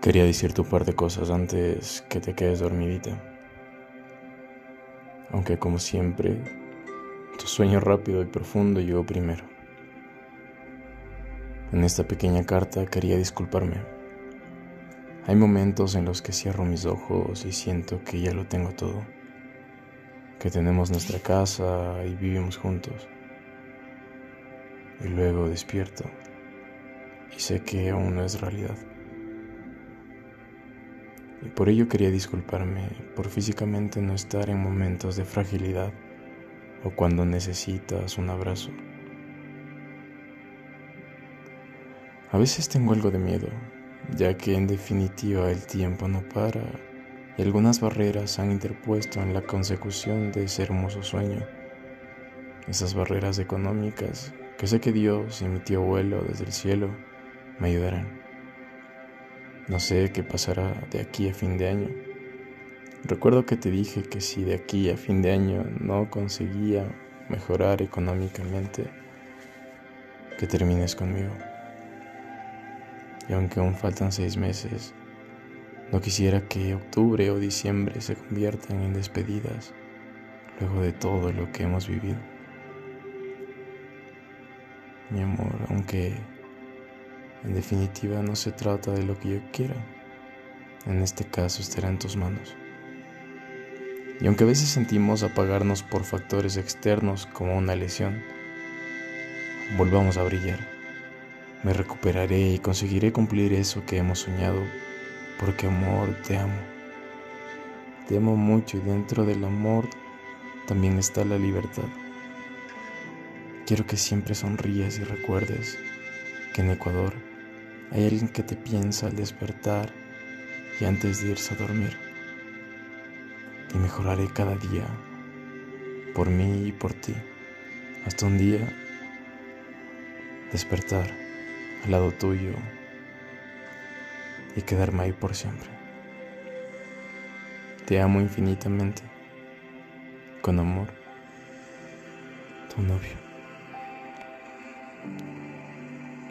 Quería decirte un par de cosas antes que te quedes dormidita. Aunque como siempre, tu sueño rápido y profundo llegó primero. En esta pequeña carta quería disculparme. Hay momentos en los que cierro mis ojos y siento que ya lo tengo todo. Que tenemos nuestra casa y vivimos juntos. Y luego despierto y sé que aún no es realidad. Y por ello quería disculparme por físicamente no estar en momentos de fragilidad o cuando necesitas un abrazo. A veces tengo algo de miedo, ya que en definitiva el tiempo no para y algunas barreras han interpuesto en la consecución de ese hermoso sueño. Esas barreras económicas que sé que Dios y mi tío abuelo desde el cielo me ayudarán. No sé qué pasará de aquí a fin de año. Recuerdo que te dije que si de aquí a fin de año no conseguía mejorar económicamente, que termines conmigo. Y aunque aún faltan seis meses, no quisiera que octubre o diciembre se conviertan en despedidas luego de todo lo que hemos vivido. Mi amor, aunque en definitiva, no se trata de lo que yo quiera. En este caso estará en tus manos. Y aunque a veces sentimos apagarnos por factores externos como una lesión, volvamos a brillar. Me recuperaré y conseguiré cumplir eso que hemos soñado, porque amor, te amo. Te amo mucho y dentro del amor también está la libertad. Quiero que siempre sonríes y recuerdes que en Ecuador hay alguien que te piensa al despertar y antes de irse a dormir. Y mejoraré cada día por mí y por ti. Hasta un día despertar al lado tuyo y quedarme ahí por siempre. Te amo infinitamente. Con amor. Tu novio.